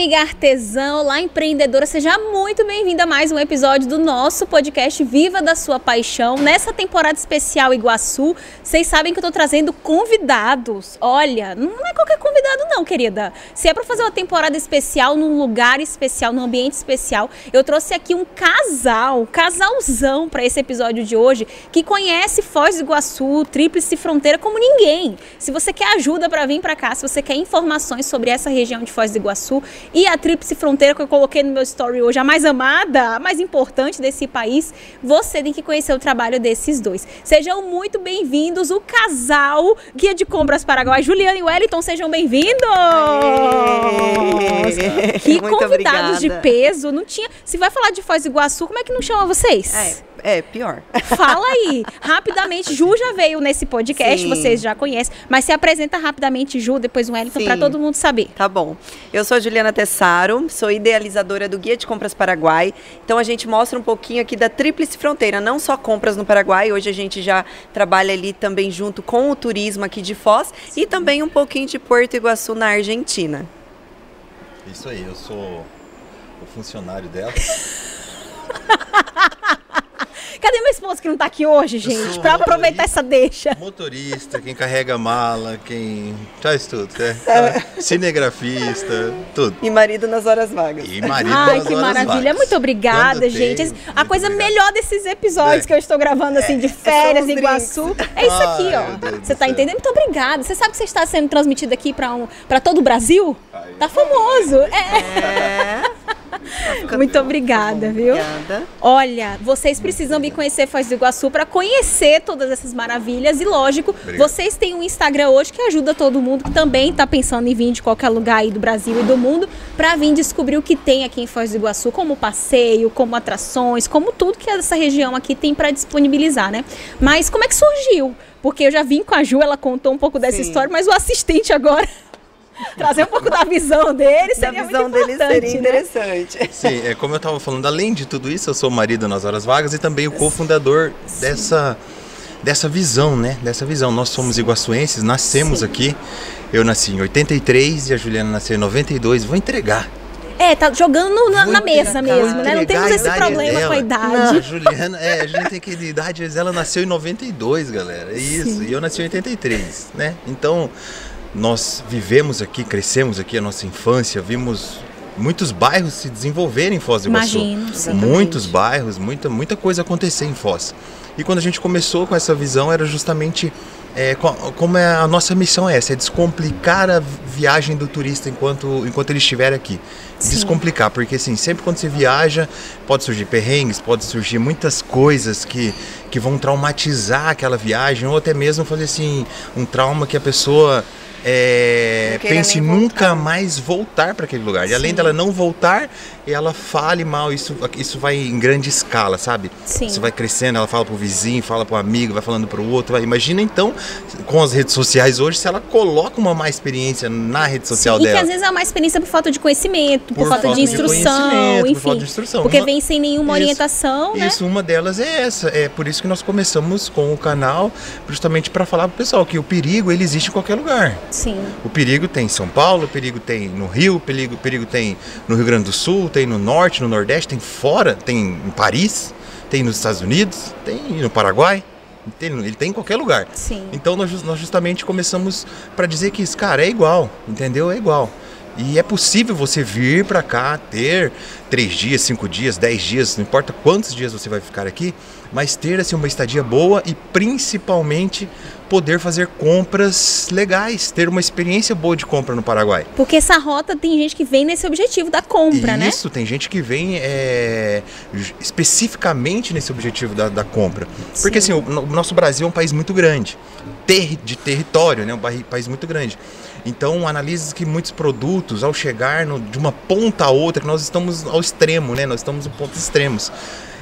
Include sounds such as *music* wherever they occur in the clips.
amiga artesã, olá empreendedora, seja muito bem-vinda a mais um episódio do nosso podcast Viva da Sua Paixão. Nessa temporada especial Iguaçu, vocês sabem que eu tô trazendo convidados. Olha, não é qualquer convidado não, querida. Se é para fazer uma temporada especial num lugar especial, num ambiente especial, eu trouxe aqui um casal, casalzão para esse episódio de hoje, que conhece Foz do Iguaçu, Tríplice Fronteira como ninguém. Se você quer ajuda para vir para cá, se você quer informações sobre essa região de Foz do Iguaçu, e a Tríplice Fronteira que eu coloquei no meu story hoje, a mais amada, a mais importante desse país, você tem que conhecer o trabalho desses dois. Sejam muito bem-vindos, o casal Guia de Compras Paraguai, Juliana e Wellington, sejam bem-vindos! Que muito convidados obrigada. de peso, não tinha... Se vai falar de Foz do Iguaçu, como é que não chama vocês? É, é pior. Fala aí, rapidamente. Ju já veio nesse podcast, Sim. vocês já conhecem, mas se apresenta rapidamente, Ju, depois o Wellington, Sim. para todo mundo saber. Tá bom. Eu sou a Juliana Tessaro, sou idealizadora do Guia de Compras Paraguai. Então a gente mostra um pouquinho aqui da Tríplice Fronteira, não só compras no Paraguai, hoje a gente já trabalha ali também junto com o turismo aqui de Foz e também um pouquinho de Porto Iguaçu na Argentina. Isso aí, eu sou o funcionário dela. *laughs* Esposo que não tá aqui hoje, gente? Pra aproveitar essa deixa. Motorista, quem carrega a mala, quem faz tudo, né? Cinegrafista, tudo. E marido nas horas vagas. E marido Ai, nas que horas maravilha. vagas. Muito obrigada, Quando gente. tem, a coisa obrigado. melhor desses episódios É. que eu estou gravando, assim, de férias são em os Iguaçu, é isso aqui, Ai, ó. Você tá céu. entendendo? Muito obrigada. Você sabe que você está sendo transmitido aqui pra, um, pra todo o Brasil? Ai, Tá famoso. É. É. Muito obrigada, viu? Obrigada. Olha, vocês precisam vir conhecer Foz do Iguaçu para conhecer todas essas maravilhas e lógico, Obrigado. vocês têm um Instagram hoje que ajuda todo mundo que também está pensando em vir de qualquer lugar aí do Brasil e do mundo para vir descobrir o que tem aqui em Foz do Iguaçu, como passeio, como atrações, como tudo que essa região aqui tem para disponibilizar, né? Mas como é que surgiu? Porque eu já vim com a Ju, ela contou um pouco dessa Sim. história, mas o assistente agora *laughs* trazer um pouco da visão dele Da seria visão muito dele seria né? interessante. Sim, é como eu estava falando, além de tudo isso, eu sou o marido nas horas vagas e também o cofundador dessa, dessa visão, né? Dessa visão. Nós somos iguaçuenses, nascemos Sim. aqui. Eu nasci em 83 e a Juliana nasceu em 92. Vou entregar. É, tá jogando no- na, na mesa mesmo, né? Não temos a esse idade problema com a dela. idade. A Juliana, é, a gente tem que idade, mas ela nasceu em 92, galera. É Isso, Sim. e eu nasci em 83, né? Então, nós vivemos aqui, crescemos aqui a nossa infância, vimos muitos bairros se desenvolverem em Foz do Iguaçu. Imagino. Muitos bairros, muita, muita coisa acontecer em Foz. E quando a gente começou com essa visão, era justamente é, co- como é a nossa missão é essa, é descomplicar a viagem do turista enquanto, enquanto ele estiver aqui. Sim. Descomplicar, porque assim, sempre quando você viaja, pode surgir perrengues, pode surgir muitas coisas que, que vão traumatizar aquela viagem, ou até mesmo fazer assim, um trauma que a pessoa é, pense nunca voltar. mais voltar para aquele lugar. E além dela não voltar, ela fale mal, isso, isso vai em grande escala, sabe? Sim. Isso vai crescendo, ela fala pro vizinho, fala pro amigo, vai falando pro outro. vai- Imagina então, com as redes sociais hoje, se ela coloca uma má experiência na rede social Sim, e dela. que às vezes é uma experiência por falta de conhecimento, por, Por falta, de falta de instrução, por enfim. falta de instrução. Porque Uma- vem sem nenhuma Isso. orientação, né? Isso, uma delas é essa. É por isso que nós começamos com o canal, justamente para falar pro pessoal que o perigo ele existe em qualquer lugar. Sim. O perigo tem em São Paulo, o perigo tem no Rio, o perigo, o perigo tem no Rio Grande do Sul, tem no Norte, no Nordeste, tem fora, tem em Paris, tem nos Estados Unidos, tem no Paraguai, tem, ele tem em qualquer lugar. Sim. Então nós, nós justamente começamos para dizer que isso, cara, é igual, entendeu? É igual. E é possível você vir para cá, ter três dias, cinco dias, dez dias, não importa quantos dias você vai ficar aqui, mas ter assim, uma estadia boa e principalmente poder fazer compras legais, ter uma experiência boa de compra no Paraguai. Porque essa rota tem gente que vem nesse objetivo da compra, né? Isso, tem gente que vem é, especificamente nesse objetivo da, da compra. Porque Sim. assim, o, o nosso Brasil é um país muito grande, ter, de território, né? um país muito grande. Então, analisa que muitos produtos, ao chegar no- de uma ponta a outra, que nós estamos ao extremo, né? Nós estamos em pontos extremos.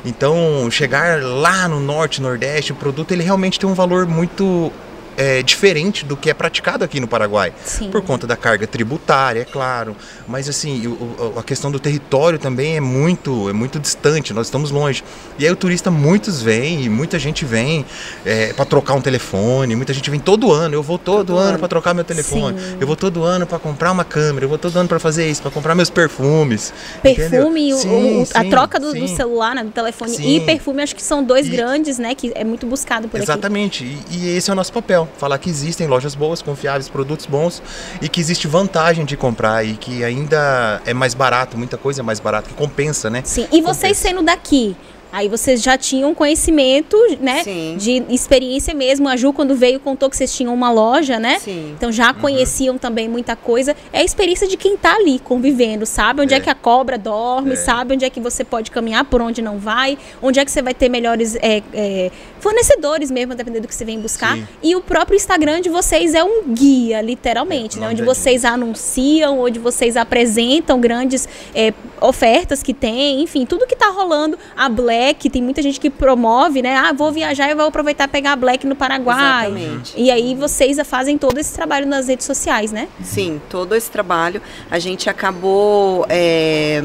Então, chegar lá no norte, nordeste, o produto ele realmente tem um valor muito é, diferente do que é praticado aqui no Paraguai. Sim. Por conta da carga tributária, é claro. Mas assim, o, o, a questão do território também é muito, é muito distante, nós estamos longe. E aí o turista, muitos vêm, e muita gente vem é, para trocar um telefone, muita gente vem todo ano. Eu vou todo, Todo ano, ano. para trocar meu telefone. Sim. Eu vou todo ano para comprar uma câmera, eu vou todo ano para fazer isso, para comprar meus perfumes. Perfume, entendeu? o- Sim, o- a troca do, do celular, né, do telefone Sim. e perfume, acho que são dois E- grandes, né? Que é muito buscado por aqui. Exatamente, e, e esse é o nosso papel, falar que existem lojas boas, confiáveis, produtos bons e que existe vantagem de comprar e que ainda é mais barato, muita coisa é mais barato, que compensa, né? Sim, e vocês Compensa. sendo daqui, aí vocês já tinham conhecimento, né? Sim. De experiência mesmo. A Ju, quando veio, contou que vocês tinham uma loja, né? Sim. Então já Uhum. conheciam também muita coisa. É a experiência de quem tá ali convivendo, sabe onde é, É. que a cobra dorme, É. sabe onde é que você pode caminhar, por onde não vai, onde é que você vai ter melhores é, é, fornecedores mesmo, dependendo do que você vem buscar. Sim. E o próprio Instagram de vocês é um guia, literalmente, É, né? Onde vocês anunciam, onde vocês apresentam grandes é, ofertas que tem, enfim, tudo que tá rolando. A Black, tem muita gente que promove, né? Ah, vou viajar e vou aproveitar e pegar a Black no Paraguai. Exatamente. E aí vocês fazem todo esse trabalho nas redes sociais, né? Sim, todo esse trabalho a gente acabou. é,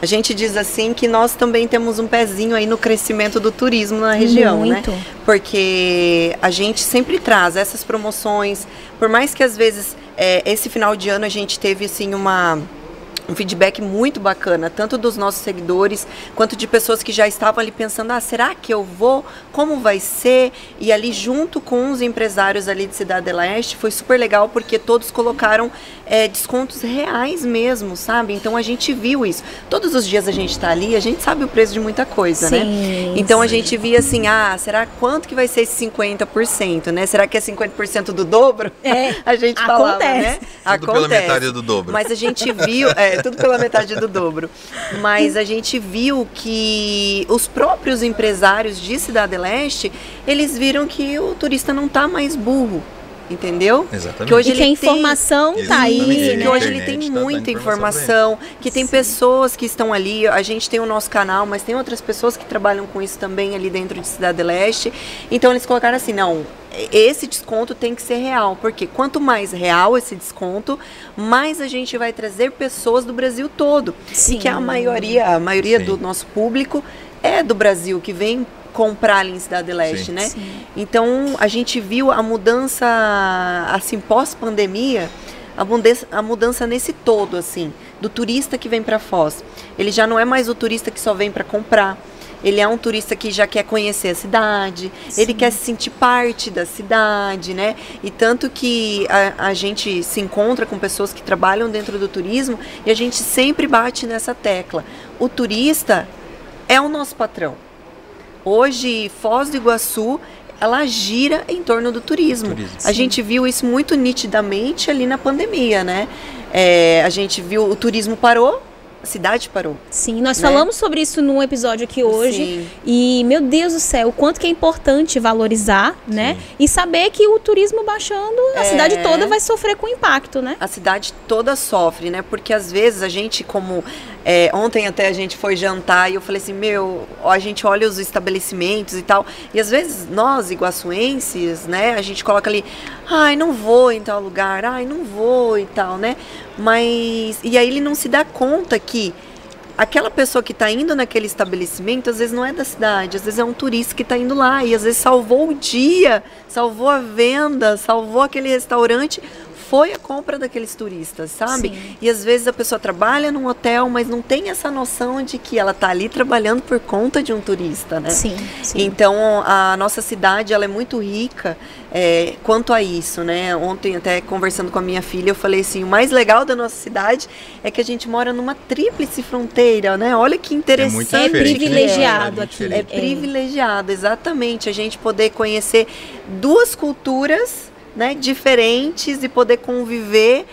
a gente diz assim que nós também temos um pezinho aí no crescimento do turismo na região, Muito. né? Porque a gente sempre traz essas promoções, por mais que às vezes é, esse final de ano a gente teve assim uma um feedback muito bacana, tanto dos nossos seguidores, quanto de pessoas que já estavam ali pensando, ah, será que eu vou? Como vai ser? E ali junto com os empresários ali de Cidade de Leste, foi super legal porque todos colocaram é, descontos reais mesmo, sabe? Então a gente viu isso. Todos os dias a gente está ali, a gente sabe o preço de muita coisa, né? Sim, Então a gente via assim, ah, será quanto que vai ser esse 50%, né? Será que é 50% do dobro? É, *laughs* a gente falava, acontece. né? Tudo pela metade do dobro. Mas a gente viu, é, tudo pela metade do dobro. Mas a gente viu que os próprios empresários de Cidade Leste, eles viram que o turista não tá mais burro. Entendeu? Exatamente. Que hoje E que a ele tem- informação tá aí, Exatamente. que né? hoje ele tem tá muita informação informação, que tem pessoas que estão ali, a gente tem o nosso canal, mas tem outras pessoas que trabalham com isso também ali dentro de Cidade Leste. Então eles colocaram assim, não, esse desconto tem que ser real, porque quanto mais real esse desconto, mais a gente vai trazer pessoas do Brasil todo. Sim. E que a maioria, a maioria Sim. do nosso público é do Brasil, que vem comprar ali em Cidade Leste, Sim. né? Sim. Então a gente viu a mudança assim pós-pandemia, a mudança, a mudança nesse todo assim, do turista que vem para Foz. Ele já não é mais o turista que só vem para comprar. Ele é um turista que já quer conhecer a cidade, ele quer se sentir parte da cidade, né? E tanto que a, a gente se encontra com pessoas que trabalham dentro do turismo e a gente sempre bate nessa tecla. O turista é o nosso patrão. Hoje, Foz do Iguaçu, ela gira em torno do turismo. Turismo. A gente viu isso muito nitidamente ali na pandemia, né? É, a gente viu o turismo parou, a cidade parou. Sim, nós né? falamos sobre isso num episódio aqui hoje. Sim. E, meu Deus do céu, o quanto que é importante valorizar, né? E saber que o turismo baixando, a É. cidade toda vai sofrer com impacto, né? a cidade toda sofre, né? Porque às vezes a gente, como é, ontem até a gente foi jantar e eu falei assim, meu, a gente olha os estabelecimentos e tal, e às vezes nós, iguaçuenses, né, a gente coloca ali, ai, não vou em tal lugar, ai, não vou e tal, né? Mas, e aí ele não se dá conta que aquela pessoa que está indo naquele estabelecimento, às vezes não é da cidade, às vezes é um turista que está indo lá e às vezes salvou o dia, salvou a venda, salvou aquele restaurante, foi a compra daqueles turistas, sabe? Sim. E às vezes a pessoa trabalha num hotel, mas não tem essa noção de que ela está ali trabalhando por conta de um turista, né? Sim, sim. Então a nossa cidade ela é muito rica é, quanto a isso, né? Ontem até conversando com a minha filha eu falei assim, o mais legal da nossa cidade é que a gente mora numa tríplice fronteira, né? Olha que interessante. É diferente, né? privilegiado É aqui. É privilegiado, exatamente. A gente poder conhecer duas culturas né, diferentes e poder conviver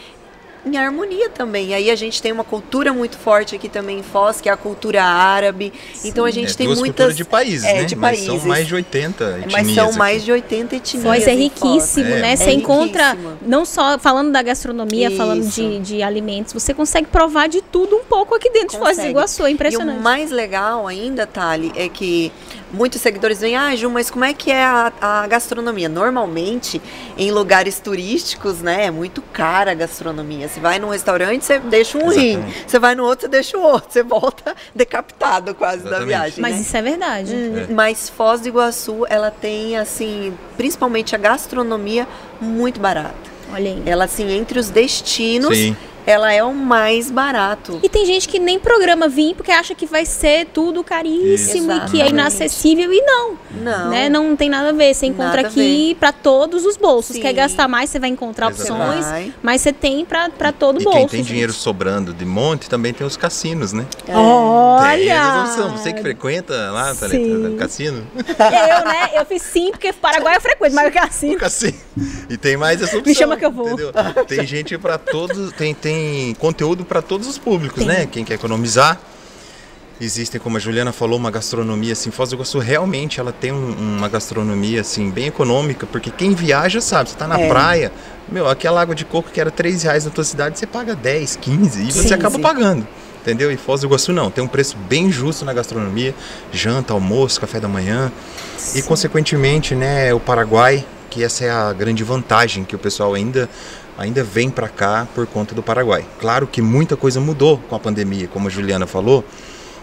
em harmonia também. E aí a gente tem uma cultura muito forte aqui também em Foz, que é a cultura árabe. Sim. Então a gente é, tem duas muitas de países, é, né? De Mas países. são mais de 80 etnias. Mas são aqui. mais de 80 etnias. Foz é riquíssimo, É, né? é Você encontra, riquíssimo. não só falando da gastronomia, Isso. falando de, de alimentos, você consegue provar de tudo um pouco aqui dentro de Foz do Consegue. Iguaçu. É E impressionante. o mais legal ainda, Thali, é que muitos seguidores vêm, ah, Ju, mas como é que é a, a gastronomia? Normalmente, em lugares turísticos, né, é muito cara a gastronomia. Você vai num restaurante, você deixa um rim. Exatamente. Você vai no outro, você deixa o outro. Você volta *laughs* decapitado quase da Exatamente. viagem, Mas né? isso é verdade. Hum, É. Mas Foz do Iguaçu, ela tem, assim, principalmente a gastronomia muito barata. Olha aí. Ela, assim, entre os destinos, Sim. Ela é o mais barato. E tem gente que nem programa vir porque acha que vai ser tudo caríssimo e que é inacessível e não, Não. né? Não tem nada a ver. Você encontra Nada aqui para todos os bolsos. Sim. Quer gastar mais, você vai encontrar Exatamente. opções, Vai. mas você tem para todo E bolso. quem tem gente. dinheiro sobrando de monte também tem os cassinos, né? É. Olha! Você que frequenta lá, tá no cassino? Eu, né? Eu fiz sim, porque Paraguai eu frequento, mas eu assim. O *laughs* cassino. E tem mais essa opção. Me chama que eu vou. entendeu? Tem gente para todos, tem, tem conteúdo para todos os públicos, Tem. né? Quem quer economizar. Existem, como a Juliana falou, uma gastronomia assim, Foz do Iguaçu realmente ela tem um- uma gastronomia assim bem econômica, porque quem viaja sabe, você tá na É. praia, meu, aquela água de coco que era 3 reais na tua cidade, você paga 10, 15 e você Sim, acaba sim. pagando. Entendeu? E Foz do Iguaçu não, tem um preço bem justo na gastronomia, janta, almoço, café da manhã. E consequentemente, né, o Paraguai, que essa é a grande vantagem que o pessoal ainda ainda vem para cá por conta do Paraguai. Claro que muita coisa mudou com a pandemia, como a Juliana falou.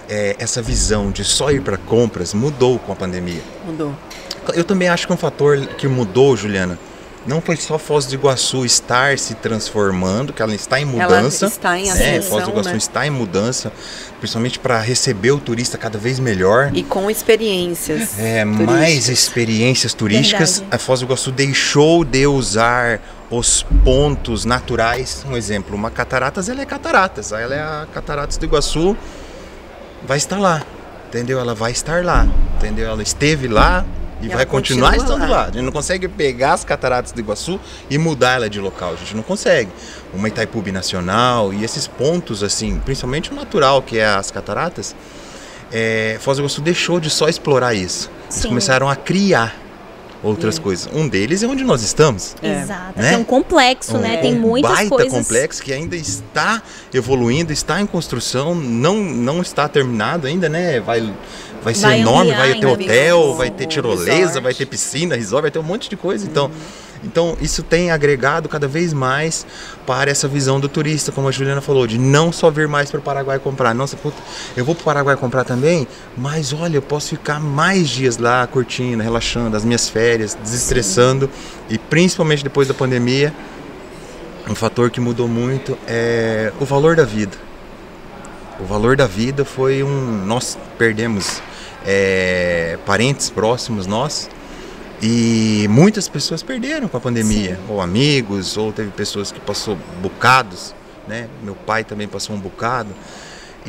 é, essa visão de só ir para compras mudou com a pandemia. Mudou. Eu também acho que um fator que mudou, Juliana, não foi só Foz do Iguaçu estar se transformando, que ela está em mudança. Ela está em ascensão, Foz do Iguaçu né? está em mudança, principalmente para receber o turista cada vez melhor. E com experiências. É, mais experiências turísticas. Verdade. A Foz do Iguaçu deixou de usar os pontos naturais. Um exemplo, uma cataratas, ela é cataratas. Ela é a cataratas do Iguaçu, vai estar lá, entendeu? Ela vai estar lá, entendeu? Ela esteve lá e, E vai continuar continua estando lá. lá. A gente não consegue pegar as cataratas do Iguaçu e mudar ela de local. A gente não consegue. Uma Itaipubi Nacional e esses pontos, assim, principalmente o natural, que é as cataratas, é, Foz do Iguaçu deixou de só explorar isso. Eles Sim. começaram a criar outras coisas. Um deles é onde nós estamos. É. Exato. Né? É um complexo, né? Um Tem muitas baita coisas. complexo que ainda está evoluindo, está em construção, não, não está terminado ainda, né? Vai, vai ser Vai enorme, vai ter hotel, vai ter tirolesa, resort. vai ter piscina, resort, vai ter um monte de coisa. Então, então isso tem agregado cada vez mais para essa visão do turista, como a Juliana falou, de não só vir mais para o Paraguai comprar. Nossa, puta, eu vou para o Paraguai comprar também, mas olha, eu posso ficar mais dias lá curtindo, relaxando, as minhas férias, desestressando. E principalmente depois da pandemia, um fator que mudou muito é o valor da vida. O valor da vida foi um. Nós perdemos é, parentes próximos nós e muitas pessoas perderam com a pandemia, ou amigos, ou teve pessoas que passou bocados, né? Meu pai também passou um bocado.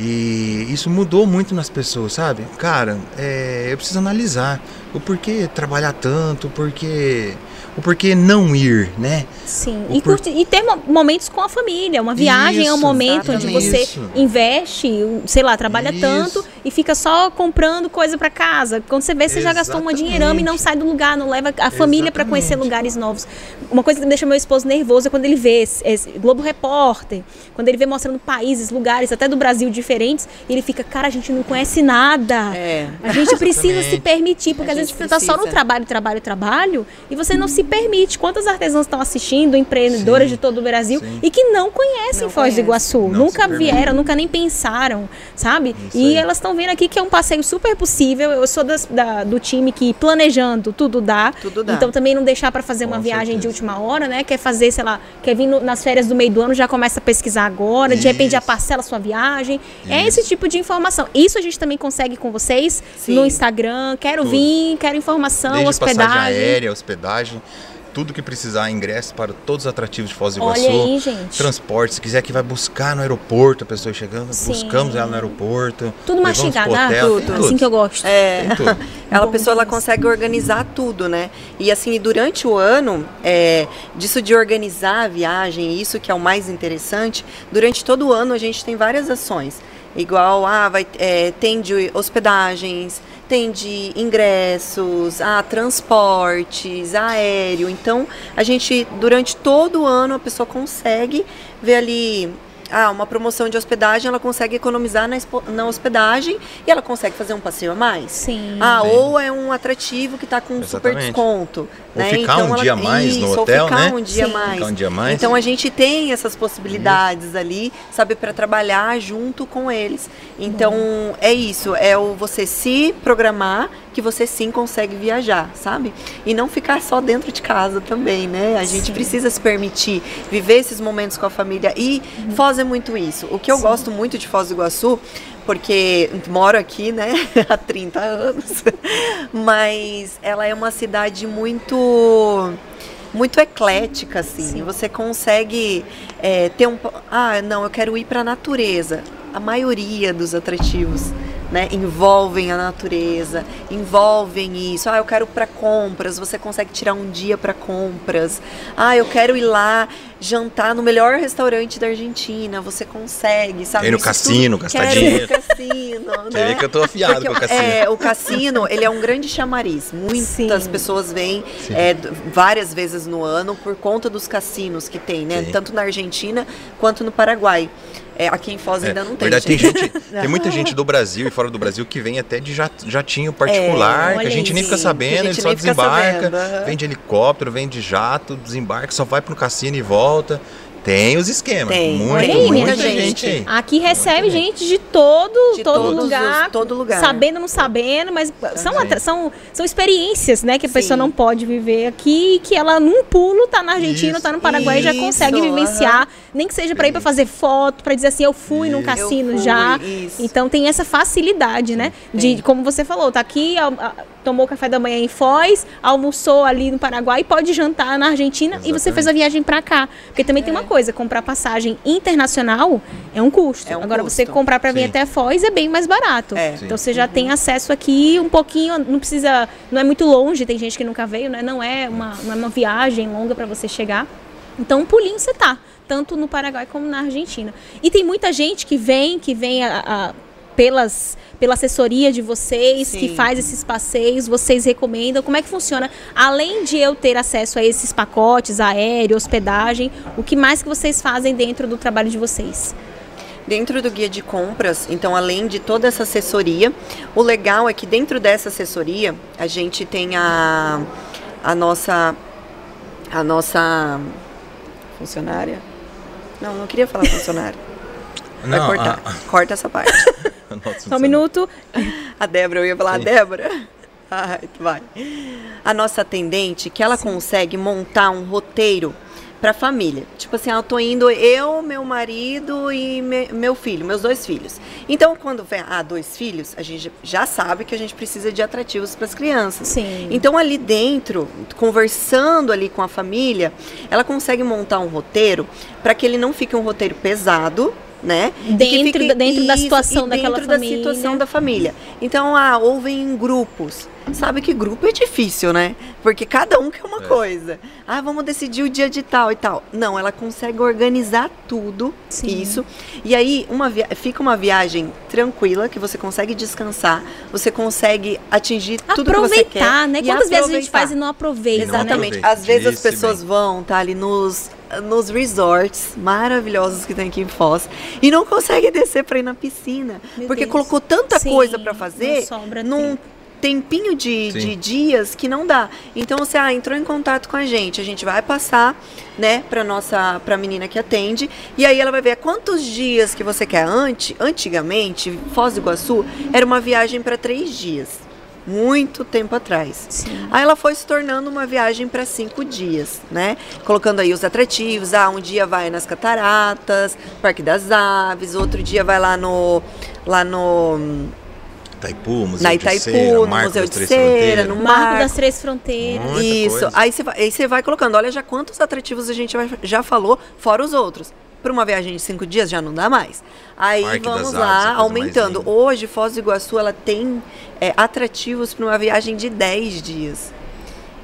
E isso mudou muito nas pessoas, sabe? Cara, é, eu preciso analisar o porquê trabalhar tanto, o porquê, o porquê não ir, né? Sim, O e, por- e ter mo- momentos com a família. Uma viagem é um Isso, momento onde você Isso. investe, sei lá, trabalha Isso. tanto e fica só comprando coisa pra casa. Quando você vê, você já gastou uma Exatamente. dinheirama e não sai do lugar, não leva a família pra conhecer Exatamente. lugares novos. Uma coisa que deixa meu esposo nervoso é quando ele vê esse, esse Globo Repórter, quando ele vê mostrando países, lugares, até do Brasil diferentes, e ele fica, cara, a gente não conhece nada. É. A gente *laughs* precisa Exatamente. se permitir, porque A às vezes gente você está só no trabalho, trabalho, trabalho, e você não se permite. Quantas artesãs estão assistindo, empreendedoras Sim, de todo o Brasil, sim. e que não conhecem Não Foz do conhecem. Iguaçu, Não nunca vieram, nunca nem pensaram, sabe? Isso e aí. elas estão vendo aqui que é um passeio super possível. Eu sou das- da- do time que planejando tudo dá. Tudo dá. Então também não deixar para fazer uma Com viagem de última hora, né? Quer fazer, sei lá, quer vir no- nas férias do meio do ano, já começa a pesquisar agora, de repente já Isso. parcela a sua viagem. É Isso. esse tipo de informação. Isso a gente também consegue com vocês Sim. no Instagram. Quero Tudo. vir, quero informação, Desde passagem hospedagem. aérea, hospedagem, tudo que precisar, ingresso para todos os atrativos de Foz do Iguaçu. Olha aí, gente. Transporte, se quiser que vai buscar no aeroporto, a pessoa chegando, Sim. buscamos ela no aeroporto. Tudo mastigado, ah, tudo. tem Assim que eu gosto. É. Tudo. *laughs* Ela Bom pessoa ela consegue organizar tudo, né? E assim, durante o ano, é, disso de organizar a viagem, isso que é o mais interessante, durante todo o ano a gente tem várias ações. Igual, ah, vai, é, tem de hospedagens, tem de ingressos, ah, transportes, aéreo. Então, a gente, durante todo o ano, a pessoa consegue ver ali ah, uma promoção de hospedagem, ela consegue economizar na, na hospedagem e ela consegue fazer um passeio a mais. Sim. Ah, Sim. ou é um atrativo que está com um super desconto. Ou né? ficar um ela- dia mais no Isso, hotel, ou ficar né? um dia Sim. mais. Ficar um dia a mais. Então a gente tem essas possibilidades ali, sabe, para trabalhar junto com eles. Então é isso, é o você se programar que você sim consegue viajar, sabe? E não ficar só dentro de casa também, né? A gente Sim. precisa se permitir viver esses momentos com a família e Foz é muito isso. O que eu Sim. gosto muito de Foz do Iguaçu porque moro aqui, né, *laughs* há 30 anos, *laughs* mas ela é uma cidade muito muito eclética, assim. Sim. Você consegue é, ter um. Ah, não, eu quero ir para a natureza. A maioria dos atrativos né, envolvem a natureza, envolvem isso. Ah, eu quero para compras. Você consegue tirar um dia para compras. Ah, eu quero ir lá jantar no melhor restaurante da Argentina. Você consegue, sabe? Ir no cassino, gastar Quero ir dinheiro. no cassino, *laughs* né? que eu tô afiado Porque com o cassino. É, o cassino, ele é um grande chamariz. Muitas Sim. pessoas vêm é, várias vezes no ano por conta dos cassinos que tem, né? Sim. Tanto na Argentina quanto no Paraguai. É, aqui em Foz É, ainda não tem. verdade, tem, gente. gente, tem muita gente do Brasil e fora do Brasil que vem até de jat- jatinho particular, que olha a gente nem fica que sabendo, ele gente só desembarca, sabendo, vem de helicóptero, vem de jato, desembarca, só vai pro cassino e volta. Tem os esquemas. Tem, muita, tem, muita muita gente. aí. Aqui recebe Muita gente de todo, De todo todos lugar, os- todo lugar. sabendo não sabendo, mas são, são, são experiências, né, que a pessoa Sim. não pode viver aqui, e que ela num pulo tá na Argentina, Isso. tá no Paraguai e já Isso, consegue vivenciar, nem que seja para ir para fazer foto, para dizer assim, eu fui num Isso. cassino Eu fui, já. isso. Então tem essa facilidade, né, de tem. como você falou, tá aqui, al- a- tomou café da manhã em Foz, almoçou ali no Paraguai, pode jantar na Argentina e você Exatamente. fez a viagem para cá. Porque também tem uma coisa, comprar passagem internacional é um custo. É um Agora você custo. comprar para vir Sim. até Foz é bem mais barato. É. Então você já tem acesso aqui um pouquinho, não precisa, não é muito longe, tem gente que nunca veio, né? Não é uma, não é uma viagem longa para você chegar. Então um pulinho você tá, tanto no Paraguai como na Argentina. E tem muita gente que vem, que vem a- a- pelas pela assessoria de vocês, que Sim. faz esses passeios, vocês recomendam? Como é que funciona? Além de eu ter acesso a esses pacotes, aéreo, hospedagem, o que mais que vocês fazem dentro do trabalho de vocês? Dentro do guia de compras, então além de toda essa assessoria, o legal é que dentro dessa assessoria a gente tem a, a nossa a nossa funcionária. Não, não queria falar funcionária. Vai Não, cortar. a- Corta essa parte. *laughs* *laughs* a- Só um minuto. *laughs* A Débora, eu ia falar, a Sim. Débora. Ai, *laughs* vai. A nossa atendente, que ela consegue montar um roteiro para a família. Tipo assim, ah, eu tô indo eu, meu marido e me- meu filho, meus dois filhos. Então, quando vem, ah, dois filhos, a gente já sabe que a gente precisa de atrativos para as crianças. Sim. Então, ali dentro, conversando ali com a família, ela consegue montar um roteiro para que ele não fique um roteiro pesado, né? E Dentro da- dentro da situação e daquela dentro família. da situação da família. Então, ah, ouvem em grupos. Sabe que grupo é difícil, né? Porque cada um quer uma É. coisa. Ah, vamos decidir o dia de tal e tal. Não, ela consegue organizar tudo Sim. isso. E aí uma via- fica uma viagem tranquila, que você consegue descansar, você consegue atingir tudo que você quer. Aproveitar, né? e Quantas vezes a gente aproveitar. faz e não aproveita, né? Exatamente. aproveita. Às vezes as pessoas vão, tá ali nos, nos resorts maravilhosos que tem aqui em Foz e não conseguem descer para ir na piscina. Meu porque Deus. colocou tanta Sim, coisa para não fazer sobra num tempo. tempinho de, de dias que não dá. Então você ah, entrou em contato com a gente, a gente vai passar, né, para nossa para menina que atende, e aí ela vai ver quantos dias que você quer. Ante, antigamente, Foz do Iguaçu era uma viagem para três dias. Muito tempo atrás. Sim. Aí ela foi se tornando uma viagem para cinco dias, né? Colocando aí os atrativos. Ah, um dia vai nas cataratas, Parque das Aves, outro dia vai lá no. lá no. Itaipu, Museu na de Itaipu, Cera, no Museu de Cera, no Marco Marco. das Três Fronteiras. Muita Isso. coisa. Aí você vai, vai colocando. Olha já quantos atrativos a gente vai- já falou, fora os outros. Para uma viagem de cinco dias já não dá mais. Aí Parque vamos Artes, lá, coisa aumentando. Hoje, Foz do Iguaçu, ela tem é, atrativos para uma viagem de 10 dias.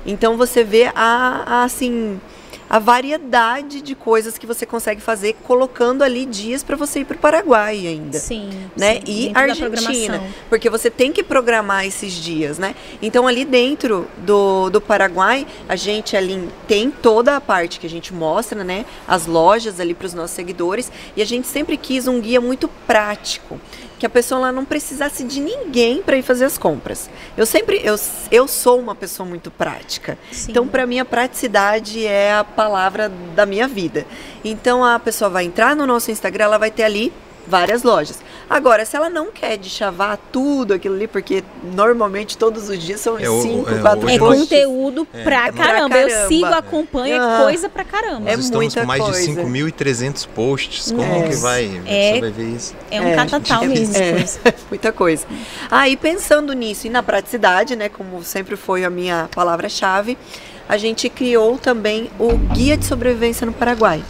Então você vê a, a, assim a variedade de coisas que você consegue fazer colocando ali dias para você ir para o Paraguai ainda Sim. né? sim, E Argentina, porque você tem que programar esses dias, né? Então ali dentro do, do Paraguai, a gente ali tem toda a parte que a gente mostra, né? As lojas ali para os nossos seguidores e a gente sempre quis um guia muito prático, que a pessoa lá não precisasse de ninguém para ir fazer as compras. Eu sempre eu, eu sou uma pessoa muito prática. Sim. Então, para mim, a praticidade é a palavra da minha vida. Então, a pessoa vai entrar no nosso Instagram, ela vai ter ali várias lojas. Agora, se ela não quer de chavar tudo aquilo ali, porque normalmente todos os dias são É, cinco, é, quatro É nós- conteúdo pra, pra caramba. Eu caramba. sigo, acompanho, é Ah. coisa pra caramba. Nós É estamos muita com mais de coisa. 5.300 posts. Como É. que vai? É. pessoa vai ver isso. É um É, catatal é, mesmo de é, *laughs* muita coisa. Aí, pensando nisso e na praticidade, né, como sempre foi a minha palavra-chave, a gente criou também o Guia de Sobrevivência no Paraguai.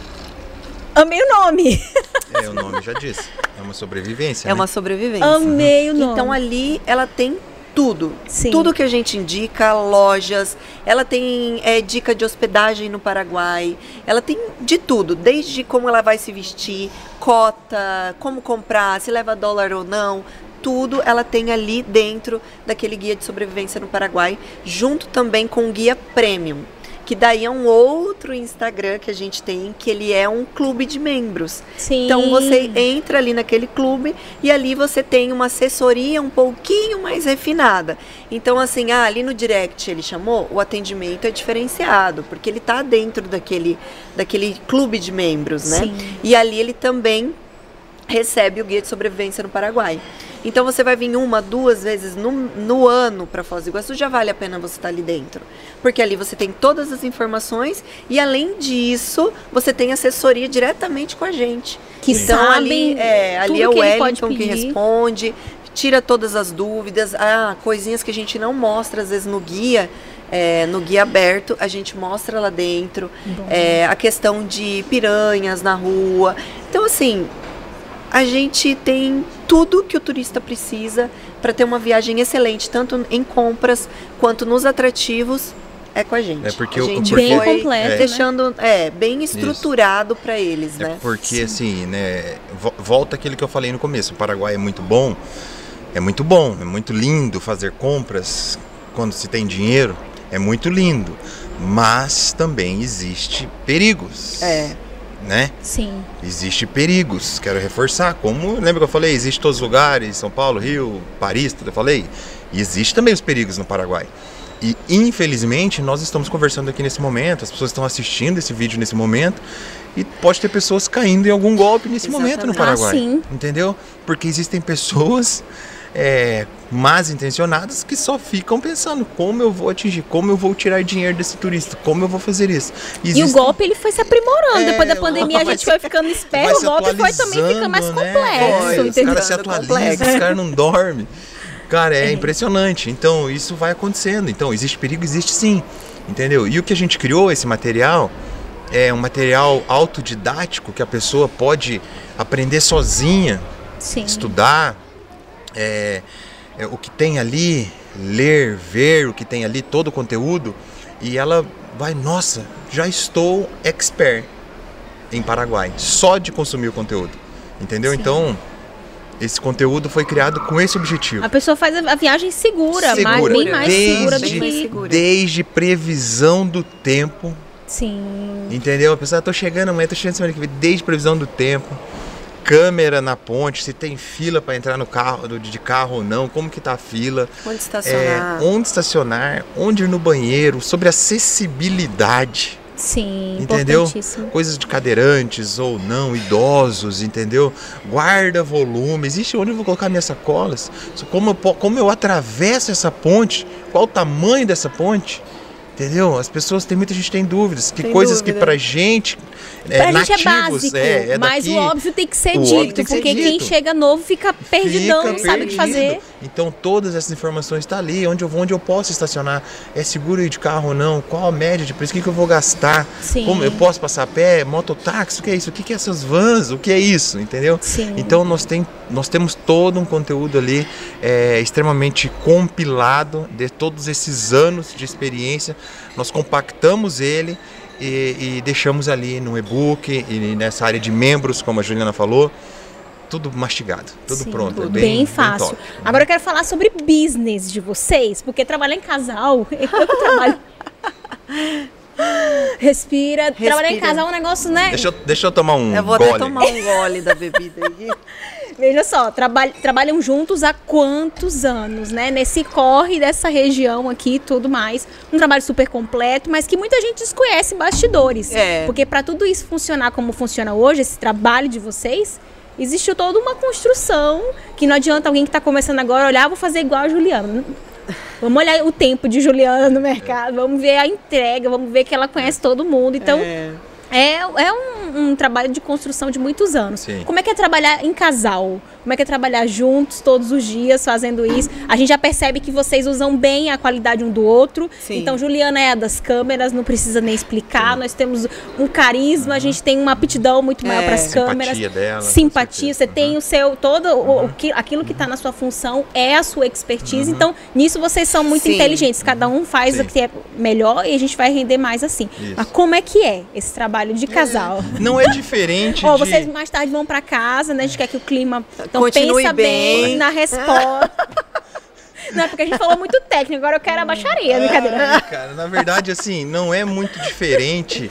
Amei o nome. *laughs* É, o nome já disse. É uma sobrevivência. É né? uma sobrevivência. Amei o nome. Então ali ela tem tudo. Sim. Tudo que a gente indica, lojas, ela tem é, dica de hospedagem no Paraguai, ela tem de tudo, desde como ela vai se vestir, cota, como comprar, se leva dólar ou não. Tudo ela tem ali dentro daquele guia de sobrevivência no Paraguai, junto também com o guia premium. Que daí é um outro Instagram que a gente tem, que ele é um clube de membros. Sim. Então você entra ali naquele clube e ali você tem uma assessoria um pouquinho mais refinada. Então assim, ah, ali no direct ele chamou, o atendimento é diferenciado, porque ele está dentro daquele daquele clube de membros, né? Sim. E ali ele também recebe o guia de sobrevivência no Paraguai. Então você vai vir uma, duas vezes no, no ano para Foz do Iguaçu, já vale a pena você estar ali dentro. Porque ali você tem todas as informações e além disso, você tem assessoria diretamente com a gente. Que então sabem ali é, ali é o que Wellington que responde, tira todas as dúvidas, ah, coisinhas que a gente não mostra às vezes no guia. é, no guia aberto, a gente mostra lá dentro é, a questão de piranhas na rua. Então, assim, a gente tem tudo que o turista precisa para ter uma viagem excelente, tanto em compras quanto nos atrativos. É com a gente. É porque a o- gente porque- Bem foi completo, né? deixando é, bem estruturado para eles, É né? porque, assim, né, vo- volta aquilo que eu falei no começo, o Paraguai é muito bom, é muito bom, é muito lindo fazer compras quando se tem dinheiro, é muito lindo, mas também existe perigos, É. né? Sim. Existe perigos, quero reforçar, como, lembra que eu falei, existe em todos os lugares, São Paulo, Rio, Paris, tudo eu falei, e existe também os perigos no Paraguai. E infelizmente nós estamos conversando aqui nesse momento, as pessoas estão assistindo esse vídeo nesse momento e pode ter pessoas caindo em algum golpe nesse momento no Exatamente. Paraguai. Ah, sim. Entendeu? Porque existem pessoas é, más intencionadas que só ficam pensando como eu vou atingir, como eu vou tirar dinheiro desse turista, como eu vou fazer isso. E o golpe ele foi se aprimorando. É, Depois da pandemia a *laughs* gente se- foi ficando esperto, o golpe foi também ficando mais né? complexo, É, os caras se atualizam, os caras não dormem. Cara, é, É. impressionante. Então, isso vai acontecendo. Então, existe perigo? Existe sim. Entendeu? E o que a gente criou, esse material, é um material autodidático que a pessoa pode aprender sozinha, Sim. estudar. É, é, o que tem ali, ler, ver o que tem ali, todo o conteúdo. E ela vai, nossa, já estou expert em Paraguai, só de consumir o conteúdo. Entendeu? Sim. Então, esse conteúdo foi criado com esse objetivo. A pessoa faz a viagem segura, Segura. bem mais segura do Desde- Bem mais que. segura. Desde previsão do tempo, Sim. entendeu? A pessoa, "Ah, tô chegando amanhã, tô chegando semana que vem, desde previsão do tempo, câmera na ponte, se tem fila para entrar no carro, de carro ou não, como que tá a fila, Onde é, estacionar? onde estacionar, onde ir no banheiro, sobre acessibilidade. Sim, Entendeu? Coisas de cadeirantes ou não, idosos, entendeu? Guarda volume. Existe onde eu vou colocar minhas sacolas? Como eu, como eu atravesso essa ponte? Qual o tamanho dessa ponte? Entendeu? As pessoas, tem muita gente que tem dúvidas. Que Tem coisas que dúvida. pra gente, é, Pra gente é nativos, básico, é, é mas daqui, o óbvio tem que ser dito, que ser porque quem dito. chega novo fica perdidão, fica não sabe o que fazer. Então todas essas informações estão tá ali, onde eu vou, onde eu posso estacionar, é seguro ir de carro ou não, qual a média de preço, o que, que eu vou gastar, Sim. como eu posso passar a pé, mototáxi, o que é isso, o que, que é essas vans, o que é isso, entendeu? Sim. Então nós, tem, nós temos todo um conteúdo ali é, extremamente compilado de todos esses anos de experiência, nós compactamos ele e, e deixamos ali no e-book e nessa área de membros, como a Juliana falou, tudo mastigado, tudo Sim, pronto. é Bem, bem, fácil. top. Agora eu quero falar sobre business de vocês, porque trabalhar em casal, eu *laughs* que trabalho. Respira. Trabalhar em casal é um negócio, né? Deixa eu, deixa eu tomar um Eu vou gole. até tomar um gole da bebida aí. *laughs* Veja só, traba trabalham juntos há quantos anos, né? Nesse corre dessa região aqui e tudo mais. Um trabalho super completo, mas que muita gente desconhece em bastidores. É. Porque para tudo isso funcionar como funciona hoje, esse trabalho de vocês, existe toda uma construção que não adianta alguém que está começando agora olhar, "Ah, vou fazer igual a Juliana. Vamos olhar o tempo de Juliana no mercado, vamos ver a entrega, vamos ver que ela conhece todo mundo. Então, É. é, é um, um trabalho de construção de muitos anos. Sim. Como é que é trabalhar em casal? Como é que é trabalhar juntos todos os dias fazendo isso? A gente já percebe que vocês usam bem a qualidade um do outro. Sim. Então, Juliana é a das câmeras, não precisa nem explicar. Nós temos um carisma, a gente tem uma aptidão muito maior É. para as Simpatia câmeras. dela, com Simpatia, você certeza. tem o seu todo o, o que- aquilo que está na sua função é a sua expertise. Então, nisso vocês são muito Sim. inteligentes. Cada um faz Sim. o que é melhor e a gente vai render mais assim. Isso. Mas como é que é esse trabalho de casal? Não é diferente Ó, de... vocês mais tarde vão pra casa, né? A gente quer que o clima. Então Continue pensa bem. bem. na resposta. *laughs* Não, é porque a gente falou muito técnico, agora eu quero a baixaria, brincadeira. É, cara, na verdade, assim, não é muito diferente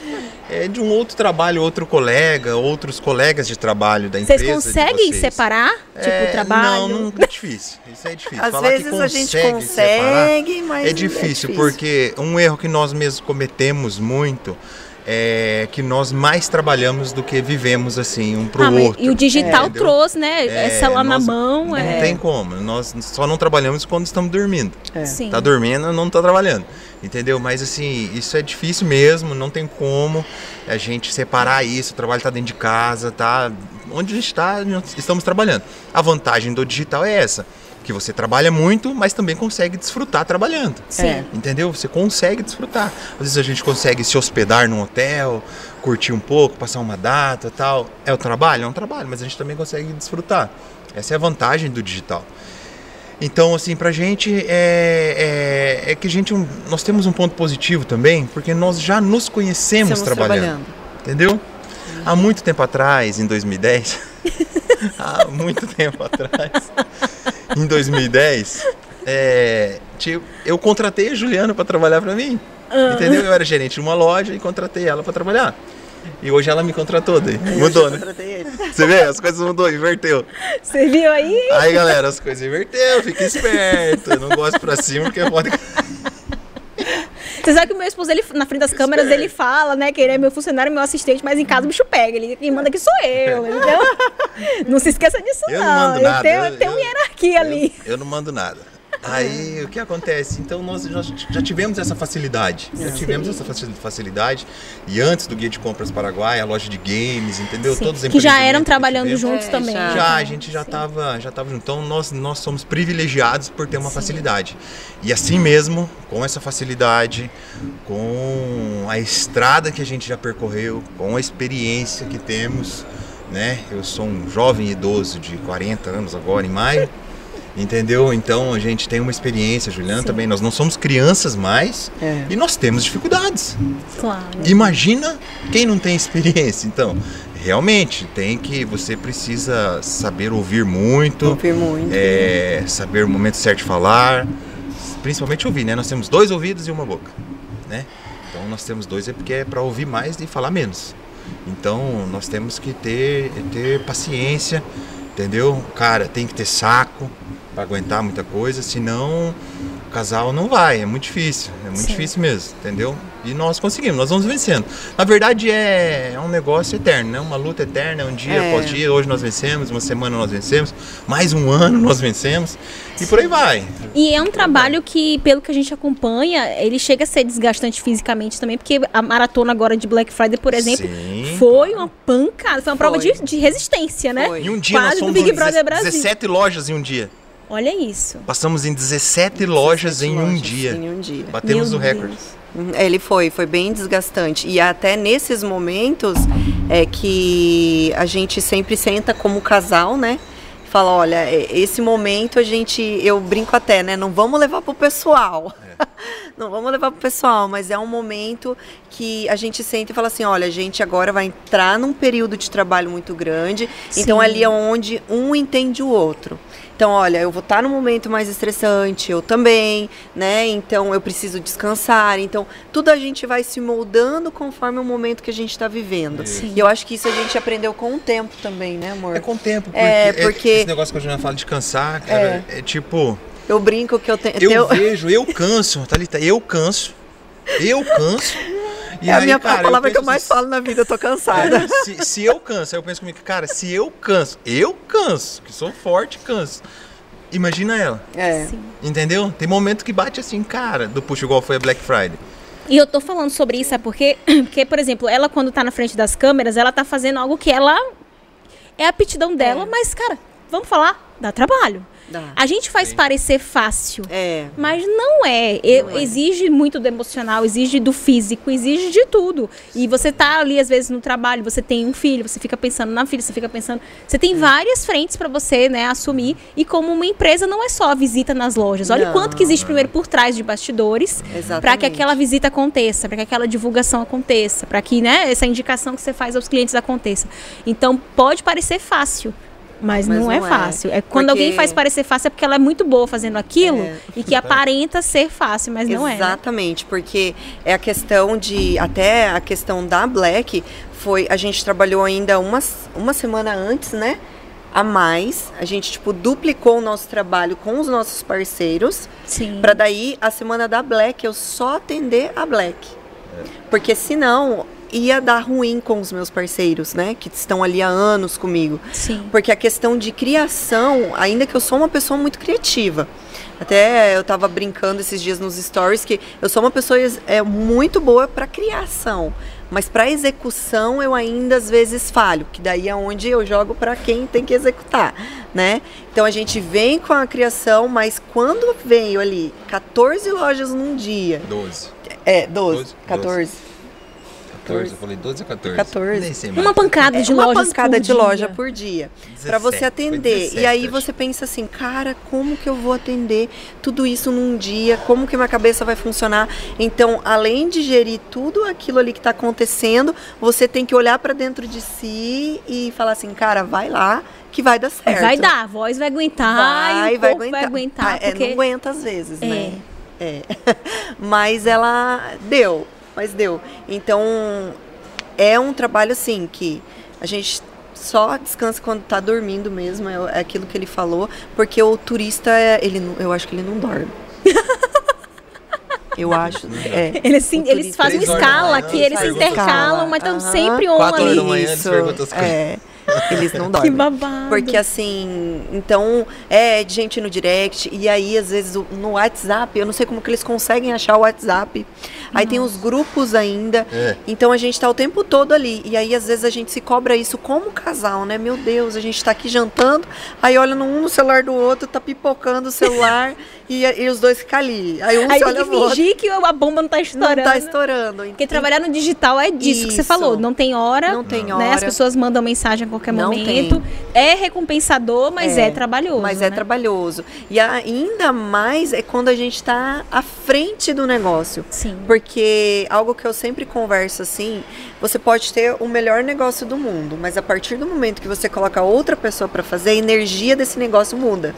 é, de um outro trabalho, outro colega, outros colegas de trabalho da empresa. Vocês de conseguem vocês. separar? Tipo, É, o trabalho? Não, não é difícil. Isso é difícil. Às Falar que vezes a gente consegue separar consegue, mas É difícil, porque um erro que nós mesmos cometemos muito é que nós mais trabalhamos do que vivemos assim um pro Ah, mas- outro. e o digital entendeu? trouxe, né? É, Essa lá na mão. Não É. tem como. Nós só não trabalhamos quando estamos dormindo. É. Tá dormindo, não tá trabalhando. Entendeu? Mas assim, isso é difícil mesmo, não tem como a gente separar isso. O trabalho tá dentro de casa, tá? Onde a gente está, nós estamos trabalhando. A vantagem do digital é essa, que você trabalha muito, mas também consegue desfrutar trabalhando. Sim. É. Entendeu? Você consegue desfrutar. Às vezes a gente consegue se hospedar num hotel, curtir um pouco, passar uma data tal. É o trabalho? É um trabalho, mas a gente também consegue desfrutar. Essa é a vantagem do digital. Então, assim, pra gente é, é, é que a gente, um- nós temos um ponto positivo também, porque nós já nos conhecemos Estamos trabalhando, entendeu? Há muito tempo atrás, em 2010, *laughs* *laughs* há muito tempo atrás, em 2010, é, tipo, eu contratei a Juliana para trabalhar para mim, entendeu? Eu era gerente de uma loja e contratei ela para trabalhar. E hoje ela me contratou, daí. mudou, né? Contratei ele. Você vê, as coisas mudou, inverteu. Você viu aí? Aí, galera, as coisas inverteu, fica esperto. Eu não gosto pra cima porque pode. Você sabe que o meu esposo, ele, na frente das câmeras, ele fala, né? Que ele é meu funcionário, meu assistente, mas em casa o bicho pega. Ele quem manda aqui sou eu. *laughs* Então, não se esqueça disso, Eu não não. Eu nada, tenho, eu- tenho uma eu- hierarquia ali. Eu não mando nada. Aí o que acontece? Então nós já, já tivemos essa facilidade. Já tivemos essa faci- facilidade. E antes do Guia de Compras Paraguai, a loja de games, entendeu? Sim, Todos os que já eram trabalhando tivemos. juntos É, também. já. Já, a gente já estava já tava junto. Então nós, nós somos privilegiados por ter uma facilidade. E assim mesmo, com essa facilidade, com a estrada que a gente já percorreu, com a experiência que temos, né? Eu sou um jovem idoso de 40 anos agora, em maio. Entendeu? Então a gente tem uma experiência, Juliana Sim. também. Nós não somos crianças mais É. e nós temos dificuldades. Claro. Imagina quem não tem experiência. Então, realmente tem que você precisa saber ouvir muito, Ouvir muito. é, saber o momento certo de falar, principalmente ouvir, né? Nós temos dois ouvidos e uma boca, né? Então nós temos dois é porque é para ouvir mais e falar menos. Então nós temos que ter ter paciência, entendeu? Cara, tem que ter saco para aguentar muita coisa, senão o casal não vai, é muito difícil, é muito Sim. difícil mesmo, entendeu? E nós conseguimos, nós vamos vencendo. Na verdade é, é um negócio eterno, né? Uma luta eterna, um dia É. após dia, hoje nós vencemos, uma semana nós vencemos, mais um ano nós vencemos e por aí vai. E é um trabalho que, pelo que a gente acompanha, ele chega a ser desgastante fisicamente também, porque a maratona agora de Black Friday, por exemplo, Sim, foi uma pancada, foi uma prova Foi. de, de resistência, né? Foi. Em um dia Quase nós do fomos Big Brother 17 Brasil. 17 lojas em um dia. Olha isso. Passamos em 17 lojas 17 em um lojas dia. Em um dia. Batemos Meu o recorde. Uhum, Ele foi, foi bem desgastante. E até nesses momentos é que a gente sempre senta como casal, né? Fala, olha, é- esse momento a gente, eu brinco até, né? Não vamos levar pro pessoal. *laughs* Não vamos levar pro pessoal, mas é um momento que a gente senta e fala assim, olha, a gente agora vai entrar num período de trabalho muito grande. Então Sim. ali é onde um entende o outro. Então, olha, eu vou estar num momento mais estressante, eu também, né? Então eu preciso descansar. Então, tudo a gente vai se moldando conforme o momento que a gente está vivendo. Sim. E eu acho que isso a gente aprendeu com o tempo também, né, amor? É com o tempo, porque, É, porque- esse negócio que a Juliana fala de cansar, cara, é, tipo, Eu brinco que eu tenho. eu vejo, eu canso, Thalita, eu canso, eu canso. E é a aí, minha cara, a palavra que eu mais falo na vida, eu tô cansada. É, se, se eu canso, aí eu penso comigo, cara, se eu canso, eu canso, que sou forte, canso. Imagina ela, É. Sim. entendeu? Tem momento que bate assim, cara, do puxo igual foi a Black Friday. E eu tô falando sobre isso, é porque, *clears throat* porque, por exemplo, ela quando tá na frente das câmeras, ela tá fazendo algo que ela é a aptidão dela, É. mas, cara, vamos falar, dá trabalho. Dá. A gente faz Sim. parecer fácil. É. Mas não é. Não é. Exige muito do emocional, exige do físico, exige de tudo. E você tá ali, às vezes, no trabalho, você tem um filho, você fica pensando na filha, você fica pensando. Você tem várias frentes para você, né, assumir. E como uma empresa não é só a visita nas lojas. Olha o Não. quanto que existe primeiro por trás de bastidores para que aquela visita aconteça, para que aquela divulgação aconteça, para que, né, essa indicação que você faz aos clientes aconteça. Então, pode parecer fácil. Mas, Mas não, é não é. fácil. É quando Porque- alguém faz parecer fácil é porque ela é muito boa fazendo aquilo É. e que aparenta ser fácil, mas não é. né? Exatamente, porque é a questão de. Até a questão da Black foi. A gente trabalhou ainda uma, uma semana antes, né? A mais. A gente, tipo, duplicou o nosso trabalho com os nossos parceiros. Sim. Pra daí, a semana da Black, eu só atender a Black. Porque senão ia dar ruim com os meus parceiros, né? Que estão ali há anos comigo. Sim. Porque a questão de criação, ainda que eu sou uma pessoa muito criativa. Até eu tava brincando esses dias nos stories que eu sou uma pessoa é, muito boa para criação, mas para execução eu ainda às vezes falho, que daí é onde eu jogo para quem tem que executar, né? Então a gente vem com a criação, mas quando veio ali 14 lojas num dia, 12. é 12, 12, 14, 14, eu falei 12 ou 14? 14. Nem sei mais. Uma pancada de É uma lojas pancada por de dia. loja por dia para 17, você atender 17, e aí acho. você pensa assim cara como que eu vou atender tudo isso num dia como que minha cabeça vai funcionar então além de gerir tudo aquilo ali que está acontecendo você tem que olhar para dentro de si e falar assim cara vai lá que vai dar certo Vai dar, a voz vai aguentar vai, e o vai corpo aguentar, vai aguentar. Ah, é, porque... não aguenta às vezes É. né é *laughs* mas ela deu mas deu então é um trabalho assim que a gente só descansa quando tá dormindo mesmo, é, é aquilo que ele falou, porque o turista, é- ele, não- eu acho que ele não dorme. Eu acho, é. Eles, sim, eles fazem horas escala manhã, que eles se faz intercalam, mas estão sempre on Quatro horas ali. da manhã, eles perguntam as coisas. é. *laughs* Eles não Que dormem. babado. Porque assim, então, é de gente no direct, e aí às vezes no WhatsApp, eu não sei como que eles conseguem achar o WhatsApp. Aí tem os grupos ainda. É. Então a gente tá o tempo todo ali. E aí às vezes a gente se cobra isso como casal, né? Meu Deus, a gente tá aqui jantando, aí olha um no celular do outro, tá pipocando o celular *laughs* e, e os dois ficam ali. Aí um Aí tem que outro. fingir que a bomba não tá Não estourando. tá estourando. Porque trabalhar no digital é disso que você Isso. falou. Não tem hora. Não tem Né? hora. As pessoas mandam mensagem a qualquer Não momento. É recompensador, mas é, trabalhoso. Mas é né? trabalhoso. E ainda mais é quando a gente está à frente do negócio. Sim. Porque algo que eu sempre converso assim, você pode ter o melhor negócio do mundo, mas a partir do momento que você coloca outra pessoa para fazer, a energia desse negócio muda.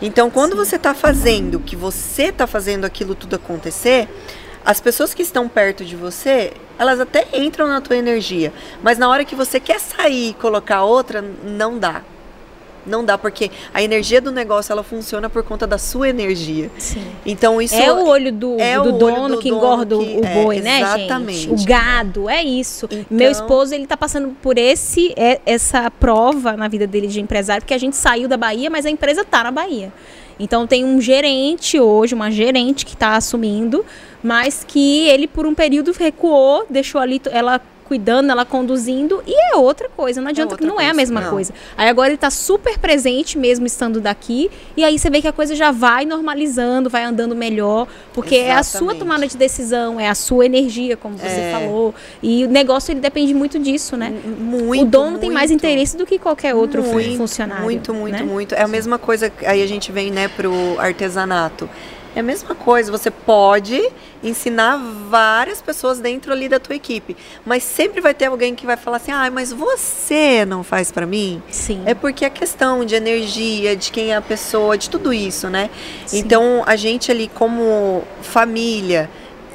Então, quando você está fazendo, que você está fazendo aquilo tudo acontecer, as pessoas que estão perto de você, elas até entram na tua energia, mas na hora que você quer sair e colocar outra, não dá. Não dá porque a energia do negócio ela funciona por conta da sua energia. Sim. Então isso É o olho do, é do o olho dono do que dono engorda o- que- o é, boi, né, exatamente. gente? O gado, é isso. Então- Meu esposo, ele tá passando por esse é- essa prova na vida dele de empresário, porque a gente saiu da Bahia, mas a empresa tá na Bahia. Então tem um gerente hoje, uma gerente que está assumindo, mas que ele por um período recuou, deixou ali, ela cuidando, ela conduzindo, e é outra coisa. Não adianta que outra não é a coisa, mesma não. coisa. Aí agora ele tá super presente mesmo estando daqui, e aí você vê que a coisa já vai normalizando, vai andando melhor, porque é a sua Exatamente. tomada de decisão, é a sua energia, como você É. falou. E o negócio ele depende muito disso, né? Muito, o dono tem mais muito. interesse do que qualquer outro Muito, funcionário. Muito, muito, né? muito. É a mesma coisa, aí a gente vem, né, pro artesanato. É a mesma coisa, você pode ensinar várias pessoas dentro ali da tua equipe, mas sempre vai ter alguém que vai falar assim: "Ah, mas você não faz pra mim?" Sim. É porque a questão de energia, de quem é a pessoa, de tudo isso, né? Sim. Então, a gente ali como família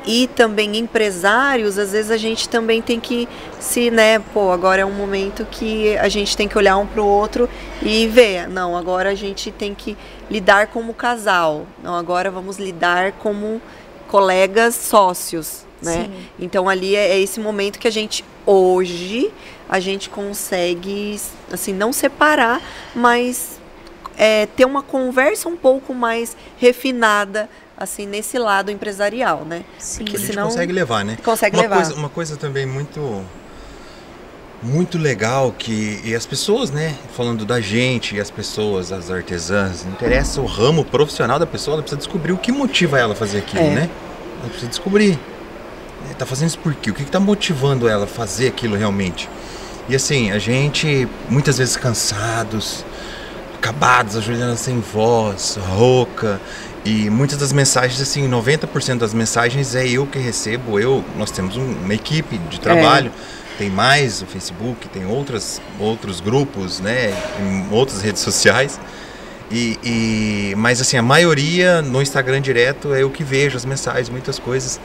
e também empresários, às vezes a gente também tem que se, né, pô, agora é um momento que a gente tem que olhar um pro outro e ver, não, agora a gente tem que lidar como casal. Não, agora vamos lidar como colegas sócios, né? Sim. Então ali é, é esse momento que a gente hoje a gente consegue assim não separar, mas é, ter uma conversa um pouco mais refinada assim nesse lado empresarial, né? Sim. Porque a gente senão- consegue levar, né? Consegue uma levar. Coisa, uma coisa também muito muito legal que e as pessoas, né, falando da gente e as pessoas, as artesãs, interessa o ramo profissional da pessoa, ela precisa descobrir o que motiva ela a fazer aquilo, É. né? Ela precisa descobrir. né, Tá fazendo isso por quê? O que, que tá motivando ela a fazer aquilo realmente? E assim, a gente muitas vezes cansados, acabados, a Juliana sem voz, rouca. E muitas das mensagens, assim, 90% das mensagens é eu que recebo. Eu, nós temos um- uma equipe de trabalho. Tem mais o Facebook, tem outras, outros grupos, né? Em outras redes sociais. E, e- mas assim, a maioria no Instagram direto é eu que vejo as mensagens, muitas coisas.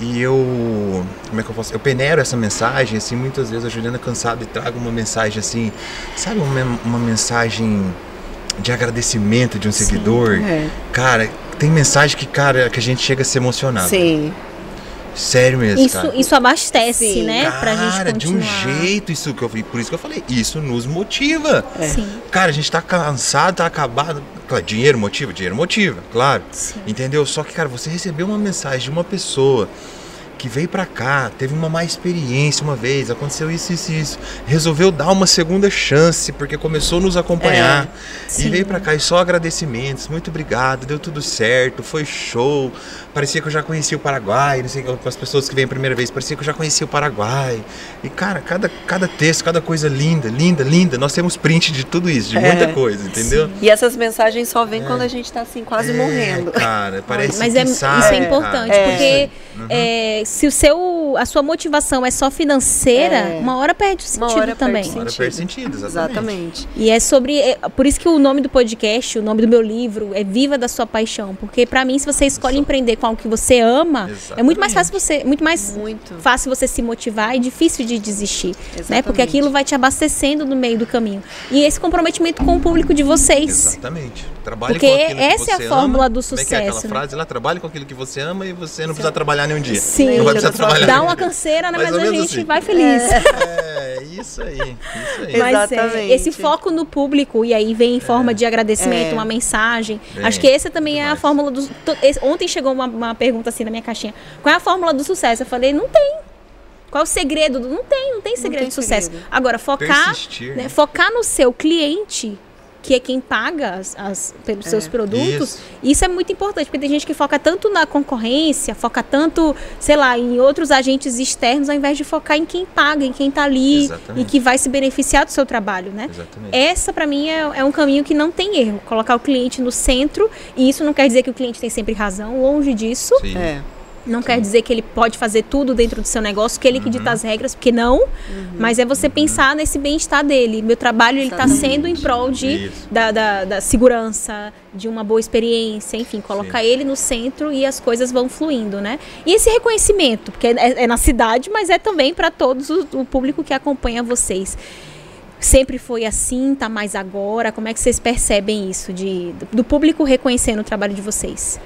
E eu, como é que eu posso? Eu peneiro essa mensagem, assim, muitas vezes a Juliana cansada e trago uma mensagem assim, sabe, uma, uma mensagem de agradecimento de um seguidor. É. Cara, tem mensagem que, cara, que a gente chega a se emocionar. Sim. Sério mesmo, Isso, cara. isso abastece, Sim. né? pra gente Cara, de um continuar. jeito isso que eu vi, por isso que eu falei, isso nos motiva. É. Sim, Cara, a gente tá cansado, tá acabado. Claro, dinheiro motiva, dinheiro motiva, claro. sim. Entendeu? Só que, cara, você recebeu uma mensagem de uma pessoa que veio pra cá, teve uma má experiência uma vez, aconteceu isso, isso, isso. Resolveu dar uma segunda chance, porque começou a nos acompanhar. Sim. E veio pra cá e só agradecimentos. Muito obrigado, deu tudo certo, foi show. Parecia que eu já conhecia o Paraguai, não sei, as pessoas que vêm a primeira vez, parecia que eu já conhecia o Paraguai. E, cara, cada, cada texto, cada coisa linda, linda, linda. Nós temos print de tudo isso, de É. muita coisa, entendeu? E essas mensagens só vêm quando a gente tá assim quase É, morrendo. Cara, parece Mas que é, sabe, isso é importante, É. porque é, se o seu, a sua motivação é só financeira, É. uma hora perde o Uma sentido hora perde também. Uma hora sentido. perde sentido, exatamente. Exatamente. E é sobre. é por isso que o nome do podcast, o nome do meu livro, é Viva da Sua Paixão. Porque pra mim, se você escolhe empreender com algo que você ama, é muito mais fácil você. Muito mais Muito. fácil você se motivar e difícil de desistir. Né? Exatamente. Porque aquilo vai te abastecendo no meio do caminho. E esse comprometimento com o público de vocês. Exatamente. Trabalhe Porque com aquilo que essa é a você fórmula ama. do Como é que é aquela sucesso, né? frase lá? Trabalhe com aquilo que você ama e você não precisa trabalhar nenhum dia. Sim. Não vai precisar trabalhar Dá uma canseira, né? Mais Mas a gente assim. vai feliz. É, isso aí. Isso aí. Mas é, Exatamente. esse foco no público, e aí vem em forma de agradecimento, É. uma mensagem. Bem, Acho que essa também é a demais. fórmula do. to- esse- Ontem chegou uma, uma pergunta assim na minha caixinha. Qual é a fórmula do sucesso? Eu falei, não tem. Qual é o segredo? do- Não tem, não tem segredo tem de sucesso. segredo. Agora, focar, né, né? focar no seu cliente, que é quem paga as, as- pelos seus produtos, Isso. isso. é muito importante, porque tem gente que foca tanto na concorrência, foca tanto, sei lá, em outros agentes externos, ao invés de focar em quem paga, em quem está ali Exatamente. e que vai se beneficiar do seu trabalho, né? Exatamente. Essa, para mim, é, é um caminho que não tem erro. Colocar o cliente no centro, e isso não quer dizer que o cliente tem sempre razão, longe disso. Sim. É. Não quer dizer que ele pode fazer tudo dentro do seu negócio, que ele que Uhum. dita as regras, porque não. Mas é você pensar nesse bem-estar dele. Meu trabalho, ele está sendo em prol de, da, da, da segurança, de uma boa experiência, enfim, colocar ele no centro e as coisas vão fluindo, né? E esse reconhecimento, porque é, é na cidade, mas é também para todos o, o público que acompanha vocês. Sempre foi assim, tá mais agora? Como é que vocês percebem isso de, do público reconhecendo o trabalho de vocês?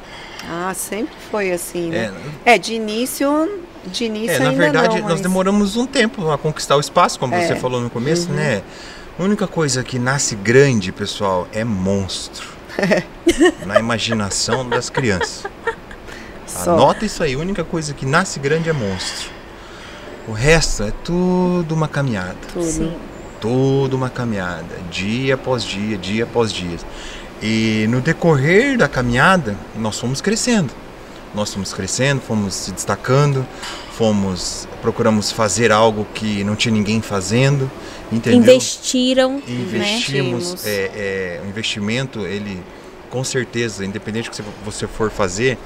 Ah, sempre foi assim, né? É, de início, de início É, na verdade, não, nós mas- demoramos um tempo a conquistar o espaço, como É. você falou no começo, né? A única coisa que nasce grande, pessoal, é monstro. *laughs* na imaginação das crianças. Só. Anota isso aí, a única coisa que nasce grande é monstro. O resto é tudo uma caminhada. Tudo. Tudo uma caminhada, dia após dia, dia após dia. E no decorrer da caminhada, nós fomos crescendo. Nós fomos crescendo, fomos se destacando, fomos procuramos fazer algo que não tinha ninguém fazendo, entendeu? Investiram, Investimos, Investimos. é, é, o investimento, ele com certeza, independente do que você- você for fazer,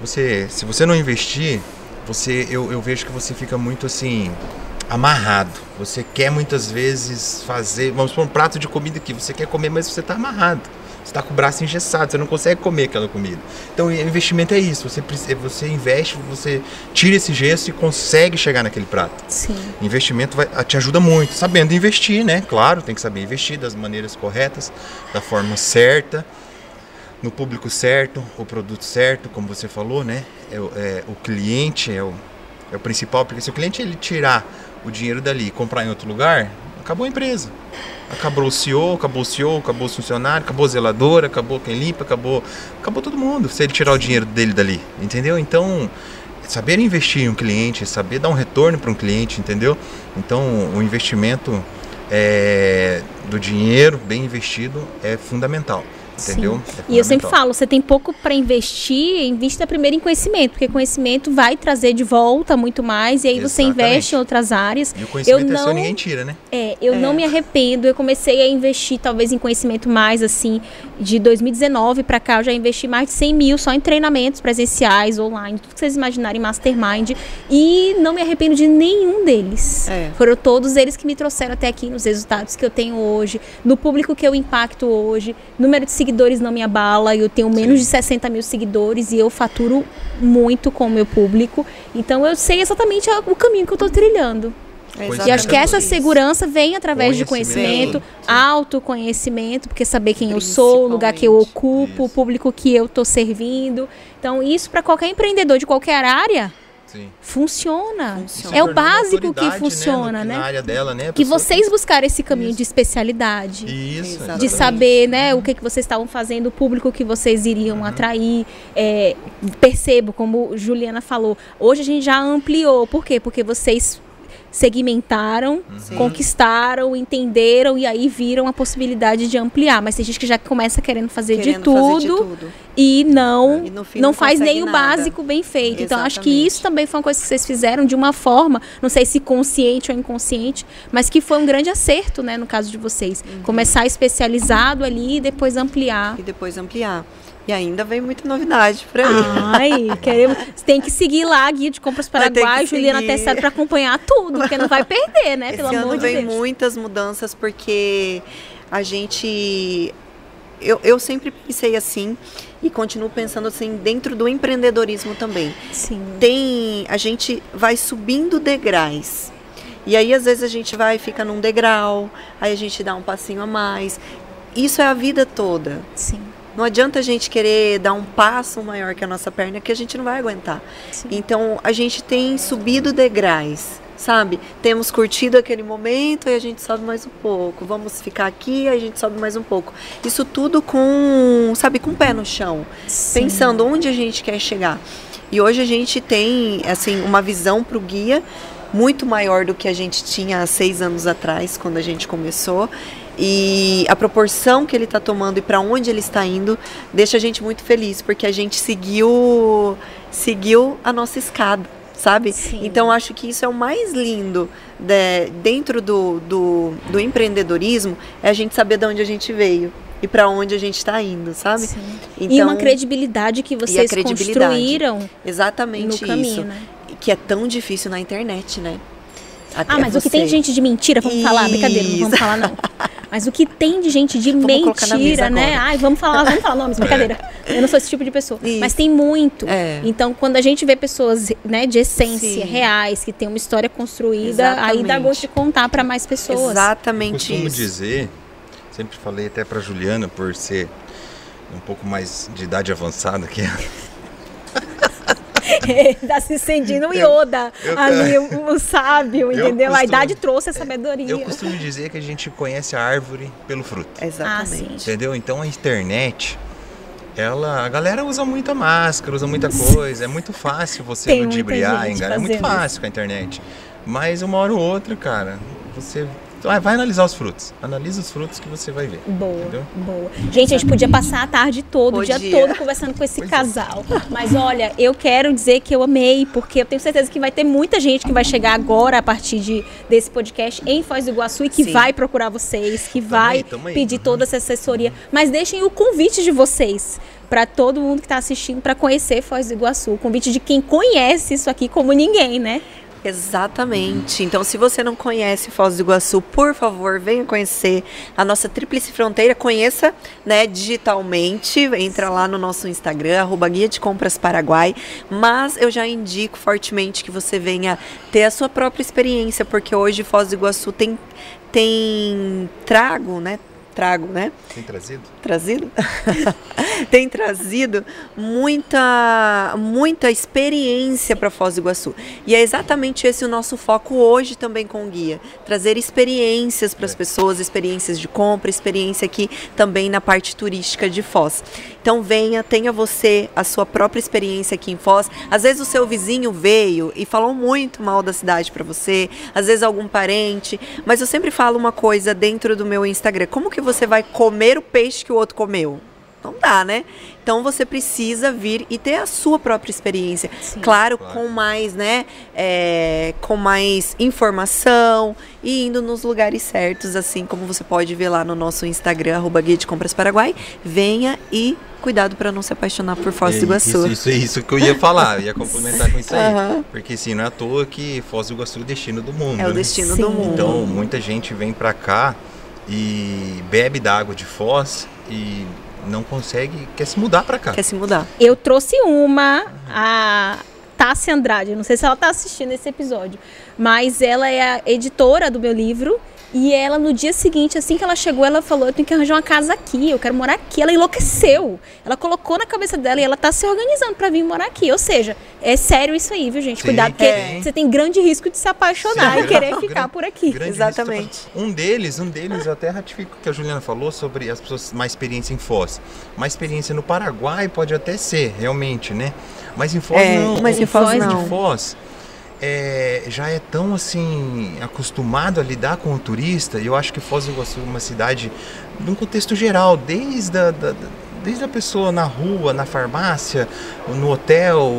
você, se você não investir, você, eu, eu vejo que você fica muito assim amarrado. Você quer muitas vezes fazer, vamos supor um prato de comida que você quer comer, mas você está amarrado. Você está com o braço engessado, você não consegue comer aquela comida. Então, investimento é isso. Você, você investe, você tira esse gesso e consegue chegar naquele prato. Sim. Investimento vai, te ajuda muito, sabendo investir, né? Claro, tem que saber investir das maneiras corretas, da forma certa, no público certo, o produto certo, como você falou, né? É, o- é, o cliente é o, é o principal, porque se o cliente ele tirar o dinheiro dali e comprar em outro lugar, acabou a empresa. Acabou o CEO, acabou o CEO, acabou o funcionário, acabou a zeladora, acabou quem limpa, acabou, acabou todo mundo. Se ele tirar o dinheiro dele dali, entendeu? Então, saber investir em um cliente, saber dar um retorno para um cliente, entendeu? Então, o investimento é, do dinheiro bem investido é fundamental, entendeu? É E eu sempre falo, você tem pouco para investir, invista primeiro em conhecimento, porque conhecimento vai trazer de volta muito mais, e aí você Exatamente. investe em outras áreas. E o conhecimento eu é seu, não- ninguém tira, né? É, eu É. não me arrependo. Eu comecei a investir talvez em conhecimento mais assim de 2019 para cá. Eu já investi mais de 100 mil só em treinamentos presenciais, online, tudo que vocês imaginarem, mastermind. E não me arrependo de nenhum deles. É. Foram todos eles que me trouxeram até aqui nos resultados que eu tenho hoje, no público que eu impacto hoje. Número de seguidores não me abala. Eu tenho menos Sim. de 60 mil seguidores e eu faturo muito com o meu público. Então eu sei exatamente o caminho que eu estou trilhando. É E acho que essa segurança vem através de Conhecimento. conhecimento, autoconhecimento, porque saber quem eu sou, o lugar que eu ocupo, o Isso. público que eu estou servindo. Então, isso para qualquer empreendedor de qualquer área Sim. funciona. Funciona. É o básico que funciona, no- né? Na área dela, né? Que vocês buscaram esse caminho Isso. de especialidade. Isso, Exatamente. De exatamente. saber, né, o que, que vocês estavam fazendo, o público que vocês iriam Uhum. atrair. É, percebo, como Juliana falou, hoje a gente já ampliou. Por quê? Porque vocês segmentaram, Sim. conquistaram, entenderam e aí viram a possibilidade de ampliar. Mas tem gente que já começa querendo fazer, de, Querendo tudo fazer de tudo. e não E não, não faz nem o básico bem feito. Então acho que Exatamente. isso também foi uma coisa que vocês fizeram de uma forma, não sei se consciente ou inconsciente, mas que foi um grande acerto, né, no caso de vocês. Uhum. Começar especializado ali e depois ampliar. E depois ampliar. E ainda vem muita novidade por aí. Ai, queremos. Você *laughs* tem que seguir lá a Guia de Compras Paraguai, Juliana seguir. Tessaro, para acompanhar tudo, porque não vai perder, né? Esse Pelo ano amor de vem Deus. muitas mudanças porque a gente. Eu, eu sempre pensei assim e continuo pensando assim dentro do empreendedorismo também. Sim. Tem. A gente vai subindo degraus. E aí, às vezes, a gente vai e fica num degrau, aí a gente dá um passinho a mais. Isso é a vida toda. Sim. Não adianta a gente querer dar um passo maior que a nossa perna, que a gente não vai aguentar. Sim. Então, a gente tem subido degraus, sabe? Temos curtido aquele momento e a gente sobe mais um pouco. Vamos ficar aqui, aí a gente sobe mais um pouco. Isso tudo com, sabe, com o pé no chão, Sim. pensando onde a gente quer chegar. E hoje a gente tem, assim, uma visão para o guia muito maior do que a gente tinha há seis anos atrás, quando a gente começou. E a proporção que ele está tomando e para onde ele está indo deixa a gente muito feliz, porque a gente seguiu, seguiu a nossa escada, sabe? Sim. Então acho que isso é o mais lindo de- dentro do, do, do empreendedorismo, é a gente saber de onde a gente veio e para onde a gente está indo, sabe? Sim. Então, e uma credibilidade que vocês credibilidade. construíram exatamente no caminho, isso. né? Que é tão difícil na internet, né? Até Ah, mas o que você- tem de gente de mentira, vamos falar, brincadeira, não vamos Isso. falar não. Mas o que tem de gente de Vamos mentira, né? agora. Ai, vamos falar, vamos falar nomes, brincadeira. Eu não sou esse tipo de pessoa. Isso. Mas tem muito. É. Então, quando a gente vê pessoas, né, de essência, Sim. reais, que tem uma história construída, aí dá Exatamente. gosto de contar para mais pessoas. Exatamente costumo isso. dizer, sempre falei até pra Juliana, por ser um pouco mais de idade avançada que ela. *laughs* *laughs* tá se sentindo um Yoda eu- ali, o, o sábio, Eu entendeu? a costumo- idade trouxe a sabedoria. Eu costumo dizer que a gente conhece a árvore pelo fruto. Exatamente. Ah. Entendeu? Então a internet, ela, a galera usa muita máscara, usa muita coisa, é muito fácil você ludibriar, enganar, é muito fácil com a internet. Mas uma hora ou outra, cara, você vai, vai analisar os frutos. Analisa os frutos que você vai ver. Boa, Entendeu? boa. Gente, a gente podia passar a tarde toda, o dia todo conversando com esse Pois é. casal. Mas olha, eu quero dizer que eu amei, porque eu tenho certeza que vai ter muita gente que vai chegar agora a partir de, desse podcast em Foz do Iguaçu e que Sim. vai procurar vocês, que vai aí, tamo aí. pedir Uhum. toda essa assessoria. Mas deixem o convite de vocês para todo mundo que está assistindo para conhecer Foz do Iguaçu. O convite de quem conhece isso aqui como ninguém, né? Exatamente. Então, se você não conhece Foz do Iguaçu, por favor, venha conhecer a nossa Tríplice Fronteira. Conheça, né, digitalmente. Entra lá no nosso Instagram, arroba Guia de Compras Paraguai. Mas eu já indico fortemente que você venha ter a sua própria experiência, porque hoje Foz do Iguaçu tem, tem trago, né? Trago, né? Tem trazido? Trazido? *laughs* Tem trazido muita muita experiência para Foz do Iguaçu. E é exatamente esse o nosso foco hoje também com o guia. Trazer experiências para as É. pessoas experiências de compra experiência aqui também na parte turística de Foz. Então venha tenha você a sua própria experiência aqui em Foz. Às vezes o seu vizinho veio e falou muito mal da cidade para você às vezes algum parente mas eu sempre falo uma coisa dentro do meu Instagram. Como que você vai comer o peixe que o outro comeu não dá, né? Então você precisa vir e ter a sua própria experiência. Sim. Claro, Claro. com mais, né? é, com mais informação e indo nos lugares certos, assim como você pode ver lá no nosso Instagram, arroba Guia de Compras Paraguai. Venha e cuidado para não se apaixonar por Foz do É, Iguaçu. Isso, isso, é isso que eu ia falar, eu ia complementar com isso aí. *laughs* Aham. Porque assim, não é à toa que Foz do Iguaçu é o destino do mundo. É o né? destino Sim. do mundo. Então, muita gente vem pra cá e bebe da água de Foz e não consegue, quer se mudar pra cá. Quer se mudar? Eu trouxe uma, a Tássia Andrade. Não sei se ela tá assistindo esse episódio, mas ela é a editora do meu livro. E ela, no dia seguinte, assim que ela chegou, ela falou: Eu tenho que arranjar uma casa aqui, eu quero morar aqui. Ela enlouqueceu. Ela colocou na cabeça dela e ela tá se organizando pra vir morar aqui. Ou seja, é sério isso aí, viu, gente? Sim, Cuidado, porque é. você tem grande risco de se apaixonar Sim, e querer *laughs* grande- ficar por aqui. Exatamente. Um deles, um deles, eu até ratifico o que a Juliana falou sobre as pessoas mais experiência em Foz. Mais experiência no Paraguai pode até ser, realmente, né? Mas em Foz É, não. mas em Foz povo não. de Foz é, já é tão assim acostumado a lidar com o turista. E eu acho que Foz do Iguaçu é uma cidade, num contexto geral, desde a, da- desde a pessoa na rua, na farmácia, no hotel,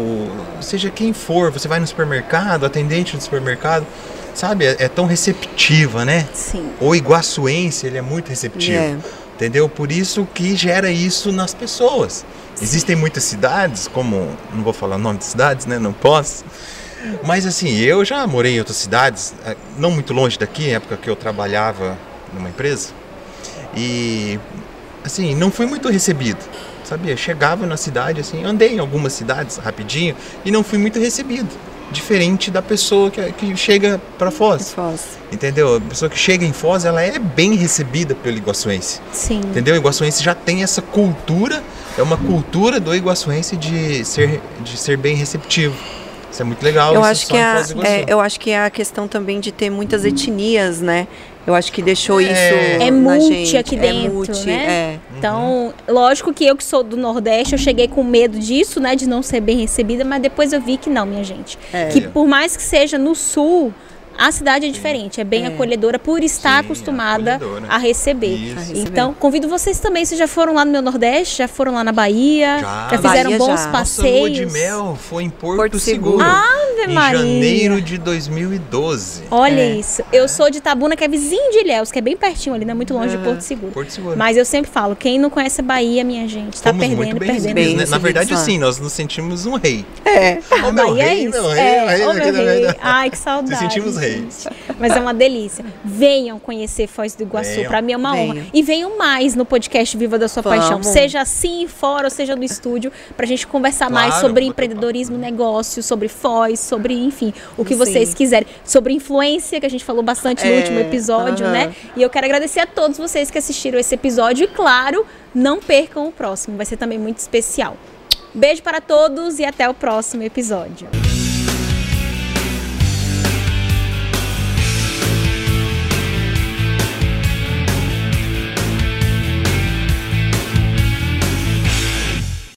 seja quem for, você vai no supermercado, atendente do supermercado, sabe? É, é tão receptiva, né? Sim. O iguaçuense, ele é muito receptivo. É. Entendeu? Por isso que gera isso nas pessoas. Existem muitas cidades, como. Não vou falar o nome de cidades, né? Não posso. Mas assim, eu já morei em outras cidades, eh, não muito longe daqui, época que eu trabalhava numa empresa. E assim, não fui muito recebido. Sabia? Chegava na cidade, assim, andei em algumas cidades rapidinho e não fui muito recebido. Diferente da pessoa que, que chega para Foz. Foz. Entendeu? A pessoa que chega em Foz, ela é bem recebida pelo iguaçuense. Sim. Entendeu? O iguaçuense já tem essa cultura, é uma cultura do iguaçuense de ser, de ser bem receptivo. Isso é muito legal. Eu isso acho, que em é, é, eu acho que é a questão também de ter muitas etnias, né? Eu acho que deixou É. isso É na multi gente. aqui é dentro, multi, né? é. Então, lógico que eu que sou do Nordeste, eu cheguei com medo disso, né, de não ser bem recebida, mas depois eu vi que não, minha gente. É. Que por mais que seja no sul, a cidade é diferente, é bem É. acolhedora por estar Sim, acostumada a receber. Isso. A receber. Então, convido vocês também, vocês já foram lá no meu Nordeste, já foram lá na Bahia, Já. já, fizeram Bahia bons já. Nossa lua passeios. de mel foi em Porto, Porto Seguro. Seguro. Ave em Maria. janeiro de 2012. Olha É. isso. Eu sou de Tabuna, que é vizinho de Ilhéus, que é bem pertinho ali, não é muito longe de Aham. Porto Seguro. Porto Seguro. Mas eu sempre falo, quem não conhece a Bahia, minha gente, tá Fomos perdendo, muito bem perdendo. recebidos, né? Bem Na verdade, sim, nós nos sentimos um rei. É. Ô, meu Bahia é rei, isso. meu rei, é, meu rei meu rei. verdade. Ai, que saudade. Se sentimos. Reis. Mas é uma delícia. Venham conhecer Foz do Iguaçu. Pra mim é uma Venham. honra. E venham mais no podcast Viva da Sua Paixão. Vamos. Seja assim, fora, ou seja no estúdio, pra gente conversar mais Claro, sobre vou ter empreendedorismo, negócio, sobre Foz, sobre, enfim, o que Sim. vocês quiserem. Sobre influência, que a gente falou bastante no É, último episódio, aham. né? E eu quero agradecer a todos vocês que assistiram esse episódio. E claro, não percam o próximo. Vai ser também muito especial. Beijo para todos e até o próximo episódio.